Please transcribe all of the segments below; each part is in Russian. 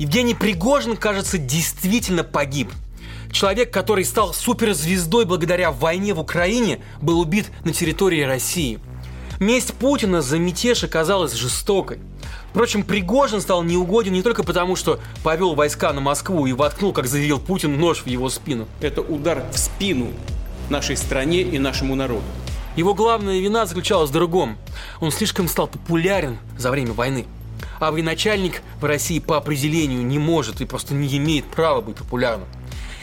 Евгений Пригожин, кажется, действительно погиб. Человек, который стал суперзвездой благодаря войне в Украине, был убит на территории России. Месть Путина за мятеж оказалась жестокой. Впрочем, Пригожин стал неугоден не только потому, что повел войска на Москву и воткнул, как заявил Путин, нож в его спину. Это удар в спину нашей стране и нашему народу. Его главная вина заключалась в другом. Он слишком стал популярен за время войны. А военачальник в России по определению не может и просто не имеет права быть популярным.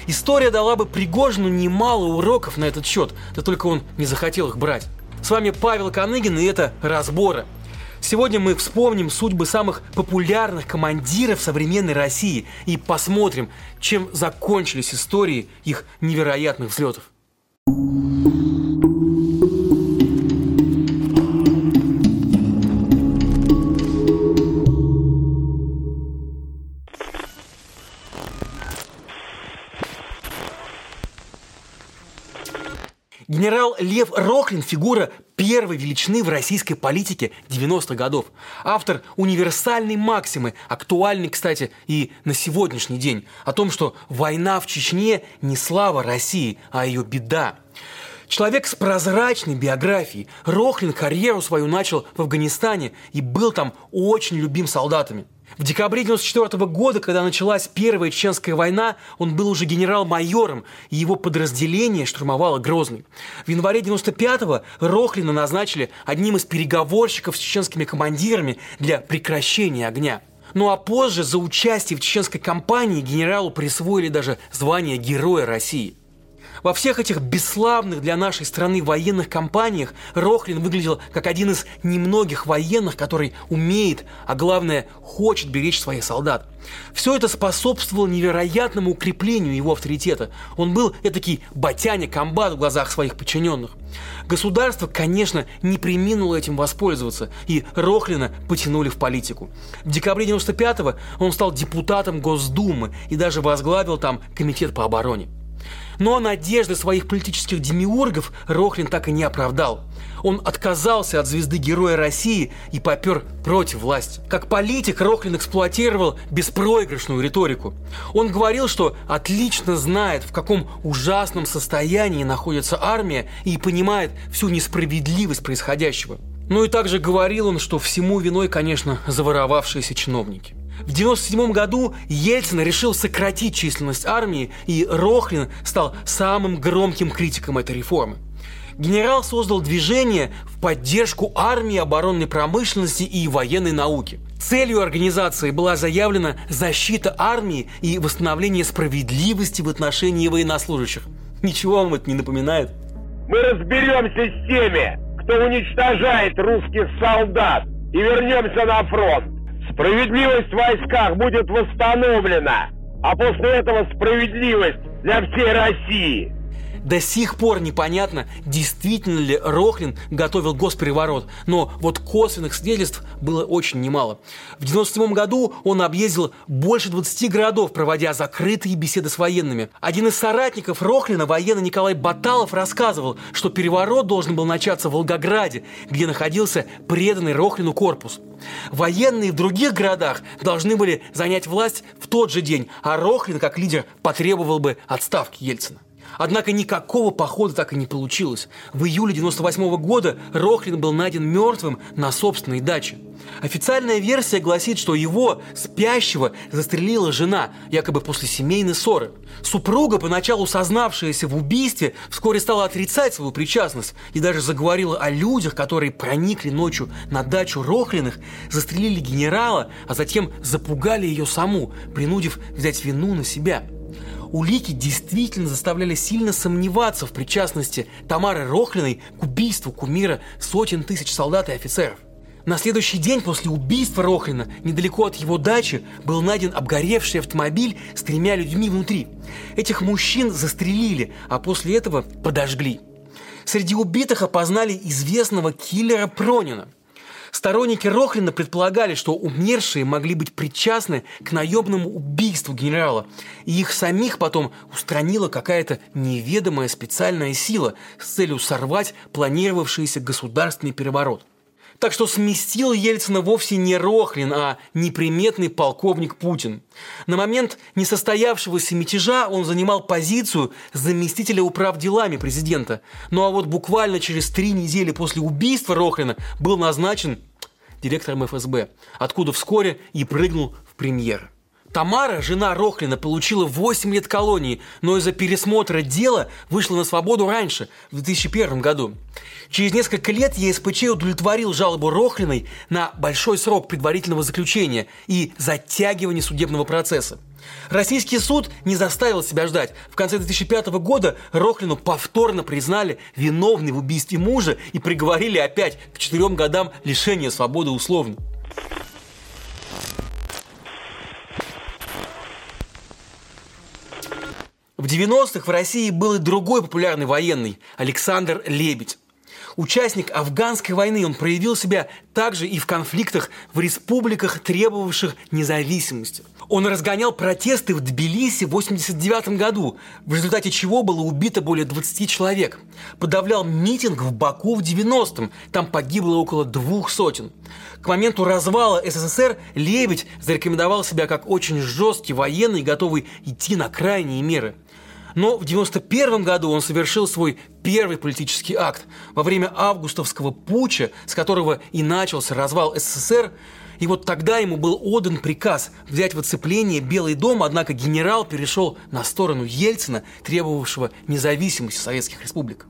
История дала бы Пригожину немало уроков на этот счет, да только он не захотел их брать. С вами Павел Коныгин, и это «Разборы». Сегодня мы вспомним судьбы самых популярных командиров современной России и посмотрим, чем закончились истории их невероятных взлетов. Генерал Лев Рохлин – фигура первой величины в российской политике 90-х годов. Автор универсальной максимы, актуальной, кстати, и на сегодняшний день, о том, что война в Чечне не слава России, а ее беда. Человек с прозрачной биографией. Рохлин карьеру свою начал в Афганистане и был там очень любим солдатами – в декабре 1994 года, когда началась Первая Чеченская война, он был уже генерал-майором, и его подразделение штурмовало Грозный. В январе 1995-го Рохлина назначили одним из переговорщиков с чеченскими командирами для прекращения огня. Ну а позже за участие в чеченской кампании генералу присвоили даже звание Героя России – во всех этих бесславных для нашей страны военных кампаниях Рохлин выглядел как один из немногих военных, который умеет, а главное, хочет беречь своих солдат. Все это способствовало невероятному укреплению его авторитета. Он был этакий батяня комбат в глазах своих подчиненных. Государство, конечно, не приминуло этим воспользоваться, и Рохлина потянули в политику. В декабре 95-го он стал депутатом Госдумы и даже возглавил там комитет по обороне. Но надежды своих политических демиургов Рохлин так и не оправдал. Он отказался от звезды Героя России и попер против власти. Как политик Рохлин эксплуатировал беспроигрышную риторику. Он говорил, что отлично знает, в каком ужасном состоянии находится армия и понимает всю несправедливость происходящего. Ну и также говорил он, что всему виной, конечно, заворовавшиеся чиновники. В 1997 году Ельцин решил сократить численность армии, и Рохлин стал самым громким критиком этой реформы. Генерал создал движение в поддержку армии, оборонной промышленности и военной науки. Целью организации была заявлена защита армии и восстановление справедливости в отношении военнослужащих. Ничего вам это не напоминает? Мы разберемся с теми, кто уничтожает русских солдат и вернемся на фронт. Справедливость в войсках будет восстановлена, а после этого справедливость для всей России. До сих пор непонятно, действительно ли Рохлин готовил госпереворот, но вот косвенных свидетельств было очень немало. В 1997 году он объездил больше 20 городов, проводя закрытые беседы с военными. Один из соратников Рохлина, военный Николай Баталов, рассказывал, что переворот должен был начаться в Волгограде, где находился преданный Рохлину корпус. Военные в других городах должны были занять власть в тот же день, а Рохлин, как лидер, потребовал бы отставки Ельцина. Однако никакого похода так и не получилось. В июле 98 года Рохлин был найден мертвым на собственной даче. Официальная версия гласит, что его, спящего, застрелила жена, якобы после семейной ссоры. Супруга, поначалу сознавшаяся в убийстве, вскоре стала отрицать свою причастность и даже заговорила о людях, которые проникли ночью на дачу Рохлиных, застрелили генерала, а затем запугали ее саму, принудив взять вину на себя – улики действительно заставляли сильно сомневаться в причастности Тамары Рохлиной к убийству кумира сотен тысяч солдат и офицеров. На следующий день после убийства Рохлина недалеко от его дачи был найден обгоревший автомобиль с тремя людьми внутри. Этих мужчин застрелили, а после этого подожгли. Среди убитых опознали известного киллера Пронина – Сторонники Рохлина предполагали, что умершие могли быть причастны к наемному убийству генерала, и их самих потом устранила какая-то неведомая специальная сила с целью сорвать планировавшийся государственный переворот. Так что сместил Ельцина вовсе не Рохлин, а неприметный полковник Путин. На момент несостоявшегося мятежа он занимал позицию заместителя управ делами президента. Ну а вот буквально через три недели после убийства Рохлина был назначен директором ФСБ, откуда вскоре и прыгнул в премьер. Тамара, жена Рохлина, получила 8 лет колонии, но из-за пересмотра дела вышла на свободу раньше, в 2001 году. Через несколько лет ЕСПЧ удовлетворил жалобу Рохлиной на большой срок предварительного заключения и затягивание судебного процесса. Российский суд не заставил себя ждать. В конце 2005 года Рохлину повторно признали виновной в убийстве мужа и приговорили опять к четырем годам лишения свободы условно. В 90-х в России был и другой популярный военный – Александр Лебедь. Участник афганской войны, он проявил себя также и в конфликтах в республиках, требовавших независимости. Он разгонял протесты в Тбилиси в 89 году, в результате чего было убито более 20 человек. Подавлял митинг в Баку в 90-м, там погибло около двух сотен. К моменту развала СССР Лебедь зарекомендовал себя как очень жесткий военный, готовый идти на крайние меры – но в 1991 году он совершил свой первый политический акт. Во время августовского путча, с которого и начался развал СССР, и вот тогда ему был отдан приказ взять в оцепление Белый дом, однако генерал перешел на сторону Ельцина, требовавшего независимости советских республик.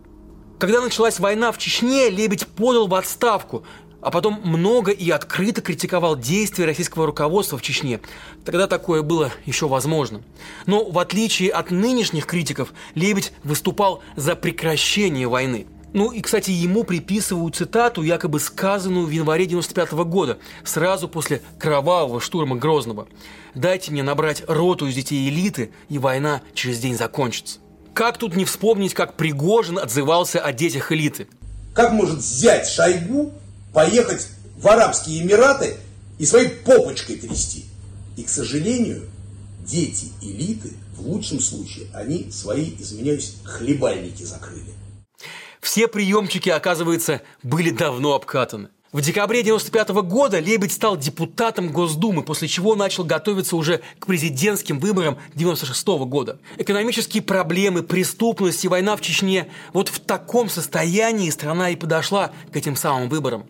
Когда началась война в Чечне, Лебедь подал в отставку, а потом много и открыто критиковал действия российского руководства в Чечне. Тогда такое было еще возможно. Но в отличие от нынешних критиков, Лебедь выступал за прекращение войны. Ну и, кстати, ему приписывают цитату, якобы сказанную в январе 95 -го года, сразу после кровавого штурма Грозного. «Дайте мне набрать роту из детей элиты, и война через день закончится». Как тут не вспомнить, как Пригожин отзывался о детях элиты? Как может взять Шойгу поехать в Арабские Эмираты и своей попочкой трясти. И, к сожалению, дети элиты, в лучшем случае, они свои, извиняюсь, хлебальники закрыли. Все приемчики, оказывается, были давно обкатаны. В декабре 95 года Лебедь стал депутатом Госдумы, после чего начал готовиться уже к президентским выборам 96 года. Экономические проблемы, преступность и война в Чечне – вот в таком состоянии страна и подошла к этим самым выборам.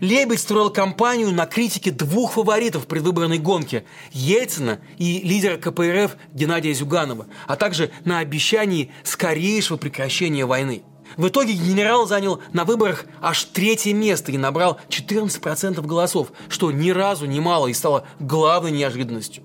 Лебедь строил кампанию на критике двух фаворитов предвыборной гонке – Ельцина и лидера КПРФ Геннадия Зюганова, а также на обещании скорейшего прекращения войны. В итоге генерал занял на выборах аж третье место и набрал 14% голосов, что ни разу не мало и стало главной неожиданностью.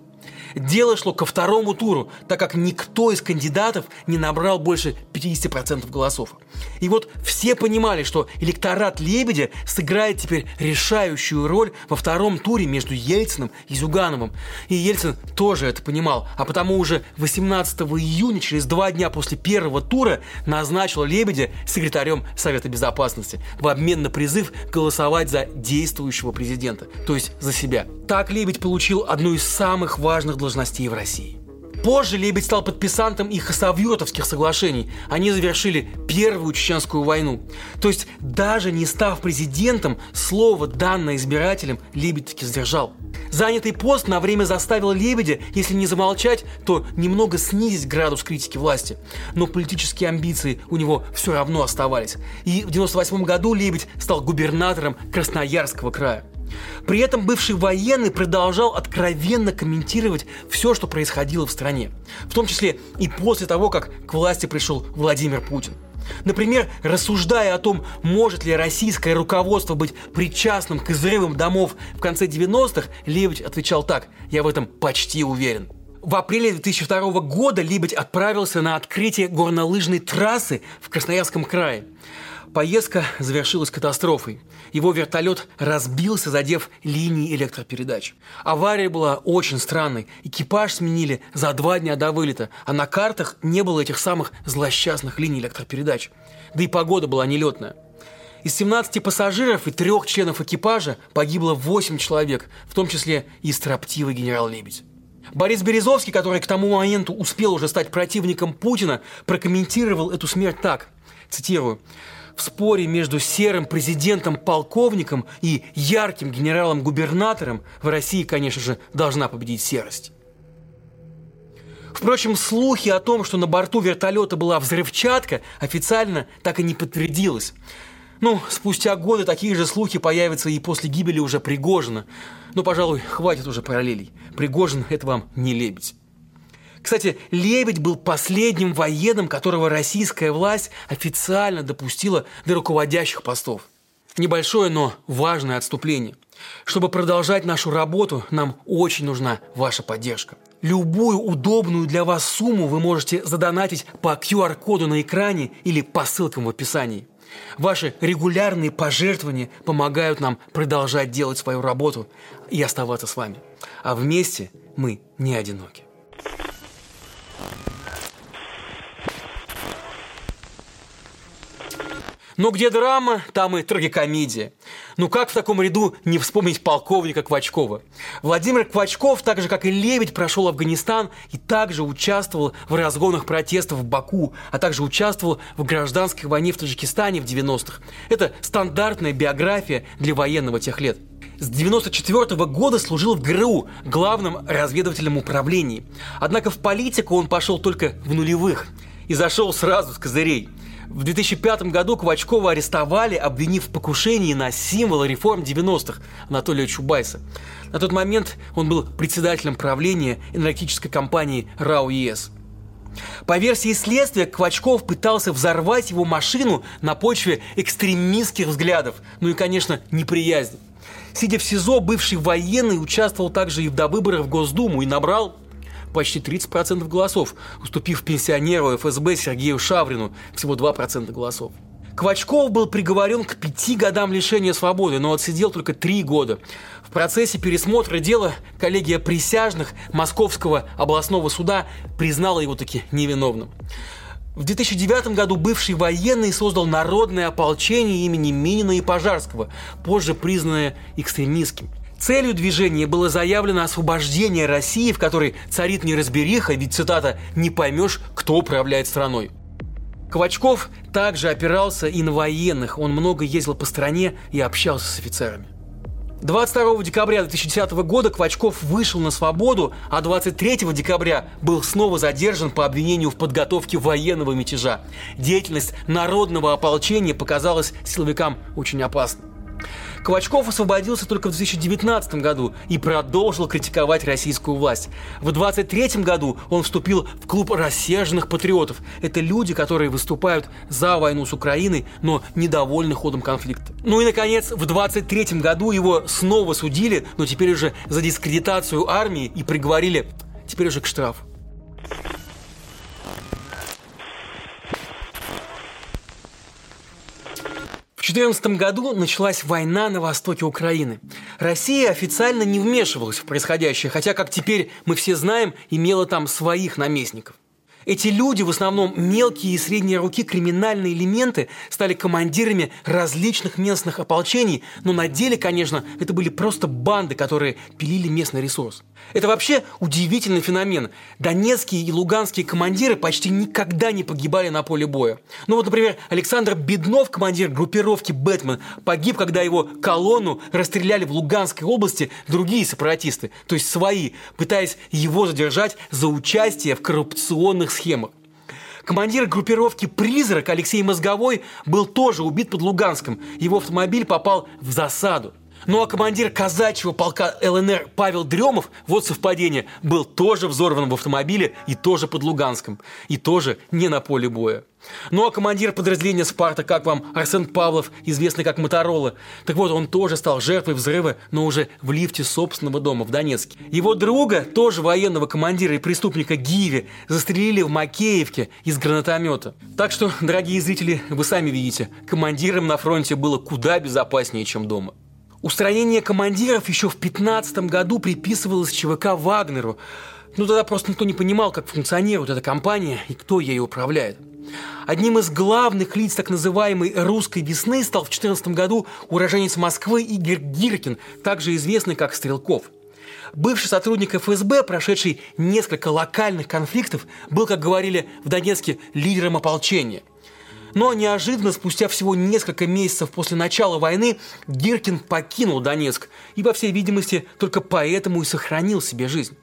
Дело шло ко второму туру, так как никто из кандидатов не набрал больше 50% голосов. И вот все понимали, что электорат Лебедя сыграет теперь решающую роль во втором туре между Ельциным и Зюгановым. И Ельцин тоже это понимал, а потому уже 18 июня, через два дня после первого тура, назначил Лебедя секретарем Совета Безопасности в обмен на призыв голосовать за действующего президента, то есть за себя. Так Лебедь получил одну из самых важных должностей в России. Позже Лебедь стал подписантом и хасавюртовских соглашений. Они завершили Первую Чеченскую войну. То есть, даже не став президентом, слово, данное избирателям, Лебедь таки сдержал. Занятый пост на время заставил Лебедя, если не замолчать, то немного снизить градус критики власти. Но политические амбиции у него все равно оставались. И в 98 году Лебедь стал губернатором Красноярского края. При этом бывший военный продолжал откровенно комментировать все, что происходило в стране. В том числе и после того, как к власти пришел Владимир Путин. Например, рассуждая о том, может ли российское руководство быть причастным к взрывам домов в конце 90-х, Лебедь отвечал так «Я в этом почти уверен». В апреле 2002 года Лебедь отправился на открытие горнолыжной трассы в Красноярском крае. Поездка завершилась катастрофой. Его вертолет разбился, задев линии электропередач. Авария была очень странной. Экипаж сменили за два дня до вылета, а на картах не было этих самых злосчастных линий электропередач. Да и погода была нелетная. Из 17 пассажиров и трех членов экипажа погибло 8 человек, в том числе и строптивый генерал Лебедь. Борис Березовский, который к тому моменту успел уже стать противником Путина, прокомментировал эту смерть так, цитирую, в споре между серым президентом-полковником и ярким генералом-губернатором в России, конечно же, должна победить серость. Впрочем, слухи о том, что на борту вертолета была взрывчатка, официально так и не подтвердилось. Ну, спустя годы такие же слухи появятся и после гибели уже Пригожина. Но, пожалуй, хватит уже параллелей. Пригожин – это вам не лебедь. Кстати, Лебедь был последним военным, которого российская власть официально допустила до руководящих постов. Небольшое, но важное отступление. Чтобы продолжать нашу работу, нам очень нужна ваша поддержка. Любую удобную для вас сумму вы можете задонатить по QR-коду на экране или по ссылкам в описании. Ваши регулярные пожертвования помогают нам продолжать делать свою работу и оставаться с вами. А вместе мы не одиноки. Но где драма, там и трагикомедия. Ну как в таком ряду не вспомнить полковника Квачкова? Владимир Квачков, так же как и Лебедь, прошел Афганистан и также участвовал в разгонах протестов в Баку, а также участвовал в гражданской войне в Таджикистане в 90-х. Это стандартная биография для военного тех лет. С 94 -го года служил в ГРУ, главном разведывательном управлении. Однако в политику он пошел только в нулевых и зашел сразу с козырей – в 2005 году Квачкова арестовали, обвинив в покушении на символ реформ 90-х Анатолия Чубайса. На тот момент он был председателем правления энергетической компании РАО ЕС. По версии следствия, Квачков пытался взорвать его машину на почве экстремистских взглядов, ну и, конечно, неприязни. Сидя в СИЗО, бывший военный участвовал также и в довыборах в Госдуму и набрал почти 30% голосов, уступив пенсионеру ФСБ Сергею Шаврину всего 2% голосов. Квачков был приговорен к пяти годам лишения свободы, но отсидел только три года. В процессе пересмотра дела коллегия присяжных Московского областного суда признала его таки невиновным. В 2009 году бывший военный создал народное ополчение имени Минина и Пожарского, позже признанное экстремистским – Целью движения было заявлено освобождение России, в которой царит неразбериха, ведь, цитата, «не поймешь, кто управляет страной». Квачков также опирался и на военных, он много ездил по стране и общался с офицерами. 22 декабря 2010 года Квачков вышел на свободу, а 23 декабря был снова задержан по обвинению в подготовке военного мятежа. Деятельность народного ополчения показалась силовикам очень опасной. Квачков освободился только в 2019 году и продолжил критиковать российскую власть. В 2023 году он вступил в клуб рассерженных патриотов. Это люди, которые выступают за войну с Украиной, но недовольны ходом конфликта. Ну и, наконец, в 2023 году его снова судили, но теперь уже за дискредитацию армии и приговорили теперь уже к штрафу. 2014 году началась война на востоке Украины. Россия официально не вмешивалась в происходящее, хотя, как теперь мы все знаем, имела там своих наместников. Эти люди, в основном мелкие и средние руки криминальные элементы, стали командирами различных местных ополчений, но на деле, конечно, это были просто банды, которые пилили местный ресурс. Это вообще удивительный феномен. Донецкие и луганские командиры почти никогда не погибали на поле боя. Ну вот, например, Александр Беднов, командир группировки «Бэтмен», погиб, когда его колонну расстреляли в Луганской области другие сепаратисты, то есть свои, пытаясь его задержать за участие в коррупционных схемах. Командир группировки «Призрак» Алексей Мозговой был тоже убит под Луганском. Его автомобиль попал в засаду. Ну а командир казачьего полка ЛНР Павел Дремов, вот совпадение, был тоже взорван в автомобиле и тоже под Луганском. И тоже не на поле боя. Ну а командир подразделения «Спарта», как вам, Арсен Павлов, известный как Моторола, так вот, он тоже стал жертвой взрыва, но уже в лифте собственного дома в Донецке. Его друга, тоже военного командира и преступника Гиви, застрелили в Макеевке из гранатомета. Так что, дорогие зрители, вы сами видите, командирам на фронте было куда безопаснее, чем дома. Устранение командиров еще в 15 году приписывалось ЧВК Вагнеру. Ну тогда просто никто не понимал, как функционирует эта компания и кто ею управляет. Одним из главных лиц так называемой «русской весны» стал в 2014 году уроженец Москвы Игорь Гиркин, также известный как Стрелков. Бывший сотрудник ФСБ, прошедший несколько локальных конфликтов, был, как говорили в Донецке, лидером ополчения – Но неожиданно, спустя всего несколько месяцев после начала войны, Гиркин покинул Донецк и, по всей видимости, только поэтому и сохранил себе жизнь.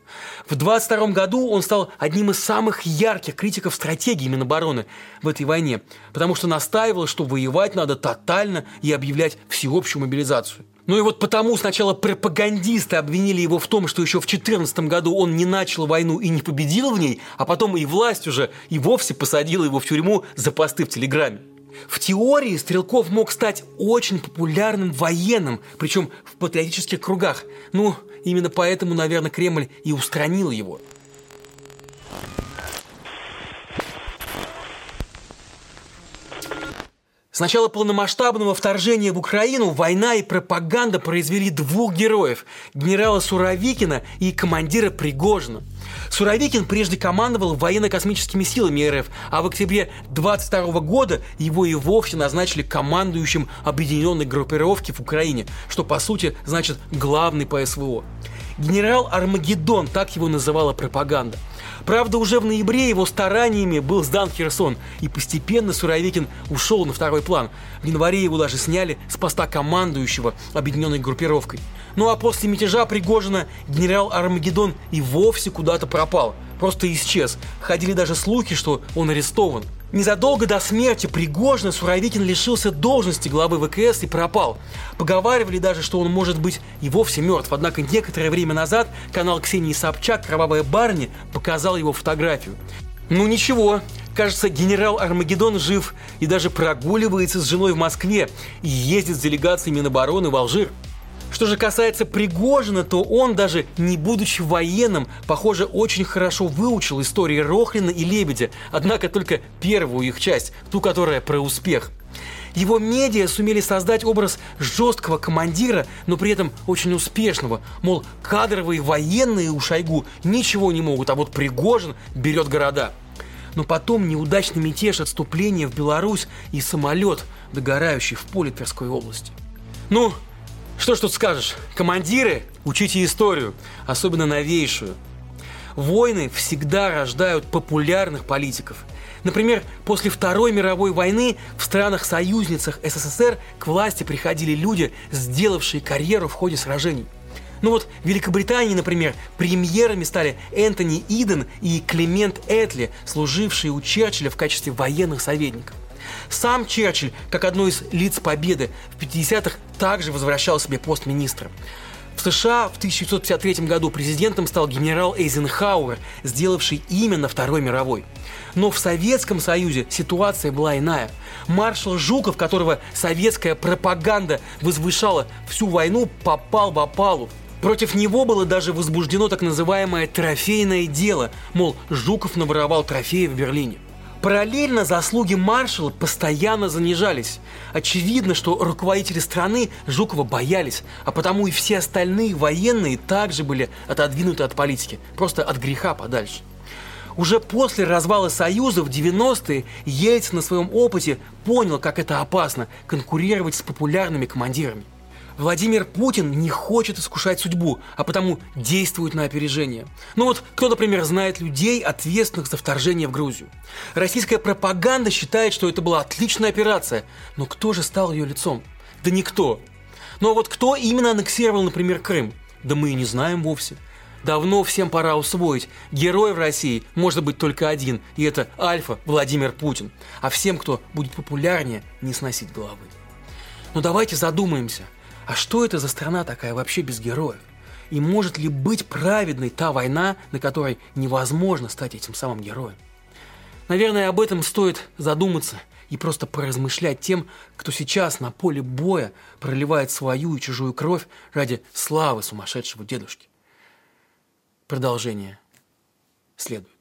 В 22 году он стал одним из самых ярких критиков стратегии Минобороны в этой войне, потому что настаивал, что воевать надо тотально и объявлять всеобщую мобилизацию. Ну и вот потому сначала пропагандисты обвинили его в том, что еще в 2014 году он не начал войну и не победил в ней, а потом и власть уже и вовсе посадила его в тюрьму за посты в Телеграме. В теории Стрелков мог стать очень популярным военным, причем в патриотических кругах. Ну, именно поэтому, наверное, Кремль и устранил его. С начала полномасштабного вторжения в Украину война и пропаганда произвели двух героев – генерала Суровикина и командира Пригожина. Суровикин прежде командовал военно-космическими силами РФ, а в октябре 22 года его и вовсе назначили командующим объединенной группировки в Украине, что по сути значит главный по СВО. Генерал Армагеддон, так его называла пропаганда. Правда, уже в ноябре его стараниями был сдан Херсон, и постепенно Суровикин ушел на второй план. В январе его даже сняли с поста командующего объединенной группировкой. Ну а после мятежа Пригожина генерал Армагеддон и вовсе куда-то пропал, просто исчез. Ходили даже слухи, что он арестован – Незадолго до смерти Пригожина Суровикин лишился должности главы ВКС и пропал. Поговаривали даже, что он может быть и вовсе мертв. Однако некоторое время назад канал Ксении Собчак «Кровавая барни» показал его фотографию. Ну ничего, кажется, генерал Армагеддон жив и даже прогуливается с женой в Москве и ездит с делегацией Минобороны в Алжир. Что же касается Пригожина, то он даже не будучи военным, похоже, очень хорошо выучил истории Рохлина и Лебедя, однако только первую их часть, ту, которая про успех. Его медиа сумели создать образ жесткого командира, но при этом очень успешного. Мол, кадровые военные у Шойгу ничего не могут, а вот Пригожин берет города. Но потом неудачный мятеж отступление в Беларусь и самолет, догорающий в поле Тверской области. Ну, что ж тут скажешь? Командиры, учите историю, особенно новейшую. Войны всегда рождают популярных политиков. Например, после Второй мировой войны в странах-союзницах СССР к власти приходили люди, сделавшие карьеру в ходе сражений. Ну вот в Великобритании, например, премьерами стали Энтони Иден и Клемент Этли, служившие у Черчилля в качестве военных советников. Сам Черчилль, как одно из лиц победы, в 50-х также возвращал себе пост министра. В США в 1953 году президентом стал генерал Эйзенхауэр, сделавший именно Второй мировой. Но в Советском Союзе ситуация была иная. Маршал Жуков, которого советская пропаганда возвышала всю войну, попал в опалу. Против него было даже возбуждено так называемое трофейное дело, мол, Жуков наворовал трофеи в Берлине. Параллельно заслуги маршала постоянно занижались. Очевидно, что руководители страны Жукова боялись, а потому и все остальные военные также были отодвинуты от политики, просто от греха подальше. Уже после развала Союза в 90-е Ельцин на своем опыте понял, как это опасно – конкурировать с популярными командирами. Владимир Путин не хочет искушать судьбу, а потому действует на опережение. Ну вот, кто, например, знает людей, ответственных за вторжение в Грузию? Российская пропаганда считает, что это была отличная операция, но кто же стал ее лицом? Да никто. Ну а вот кто именно аннексировал, например, Крым? Да мы и не знаем вовсе. Давно всем пора усвоить. Герой в России может быть только один, и это Альфа Владимир Путин. А всем, кто будет популярнее, не сносить головы. Но давайте задумаемся – а что это за страна такая вообще без героев? И может ли быть праведной та война, на которой невозможно стать этим самым героем? Наверное, об этом стоит задуматься и просто поразмышлять тем, кто сейчас на поле боя проливает свою и чужую кровь ради славы сумасшедшего дедушки. Продолжение следует.